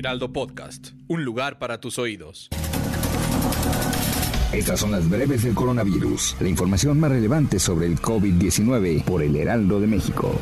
Heraldo Podcast, un lugar para tus oídos. Estas son las breves del coronavirus, la información más relevante sobre el COVID-19 por el Heraldo de México.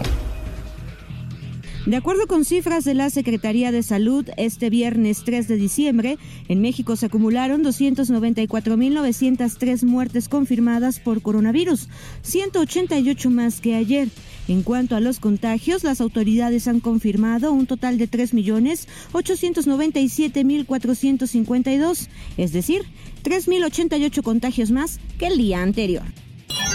De acuerdo con cifras de la Secretaría de Salud, este viernes 3 de diciembre, en México se acumularon 294.903 muertes confirmadas por coronavirus, 188 más que ayer. En cuanto a los contagios, las autoridades han confirmado un total de 3.897.452, es decir, 3.088 contagios más que el día anterior.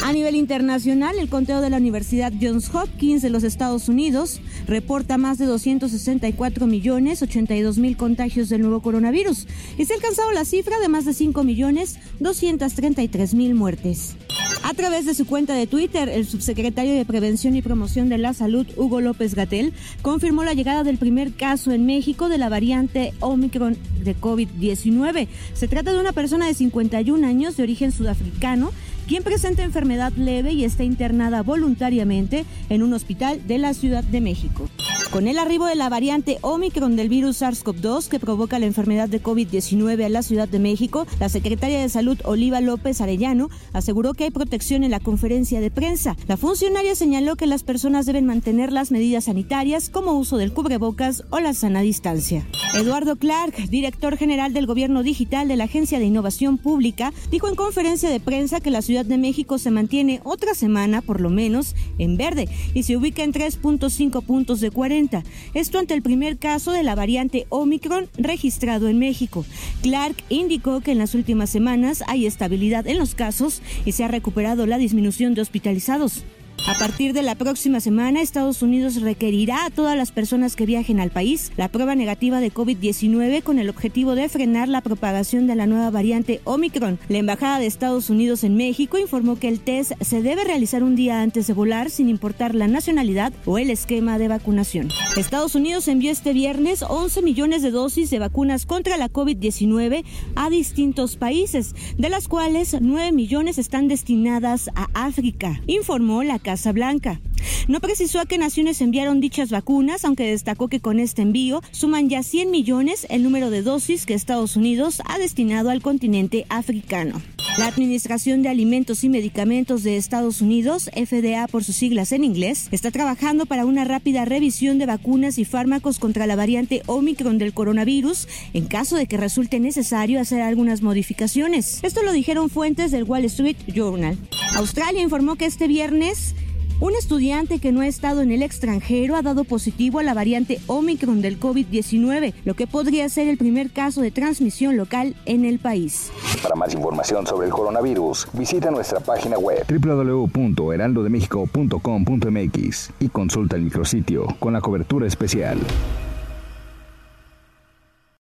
A nivel internacional, el conteo de la Universidad Johns Hopkins de los Estados Unidos reporta más de 264 millones 82 mil contagios del nuevo coronavirus y se ha alcanzado la cifra de más de 5 millones 233 mil muertes. A través de su cuenta de Twitter, el subsecretario de Prevención y Promoción de la Salud, Hugo López Gatel, confirmó la llegada del primer caso en México de la variante Omicron de COVID-19. Se trata de una persona de 51 años de origen sudafricano quien presenta enfermedad leve y está internada voluntariamente en un hospital de la Ciudad de México. Con el arribo de la variante Omicron del virus SARS-CoV-2 que provoca la enfermedad de COVID-19 en la Ciudad de México, la secretaria de Salud Oliva López Arellano aseguró que hay protección en la conferencia de prensa. La funcionaria señaló que las personas deben mantener las medidas sanitarias como uso del cubrebocas o la sana distancia. Eduardo Clark, director general del Gobierno Digital de la Agencia de Innovación Pública, dijo en conferencia de prensa que la Ciudad de México se mantiene otra semana, por lo menos, en verde y se ubica en 3.5 puntos de 40 esto ante el primer caso de la variante Omicron registrado en México. Clark indicó que en las últimas semanas hay estabilidad en los casos y se ha recuperado la disminución de hospitalizados. A partir de la próxima semana, Estados Unidos requerirá a todas las personas que viajen al país la prueba negativa de COVID-19 con el objetivo de frenar la propagación de la nueva variante Omicron. La Embajada de Estados Unidos en México informó que el test se debe realizar un día antes de volar sin importar la nacionalidad o el esquema de vacunación. Estados Unidos envió este viernes 11 millones de dosis de vacunas contra la COVID-19 a distintos países, de las cuales 9 millones están destinadas a África, informó la Casa Blanca. No precisó a qué naciones enviaron dichas vacunas, aunque destacó que con este envío suman ya 100 millones el número de dosis que Estados Unidos ha destinado al continente africano. La Administración de Alimentos y Medicamentos de Estados Unidos, FDA por sus siglas en inglés, está trabajando para una rápida revisión de vacunas y fármacos contra la variante Omicron del coronavirus en caso de que resulte necesario hacer algunas modificaciones. Esto lo dijeron fuentes del Wall Street Journal. Australia informó que este viernes un estudiante que no ha estado en el extranjero ha dado positivo a la variante Omicron del COVID-19, lo que podría ser el primer caso de transmisión local en el país. Para más información sobre el coronavirus, visita nuestra página web www.heraldodemexico.com.mx y consulta el micrositio con la cobertura especial.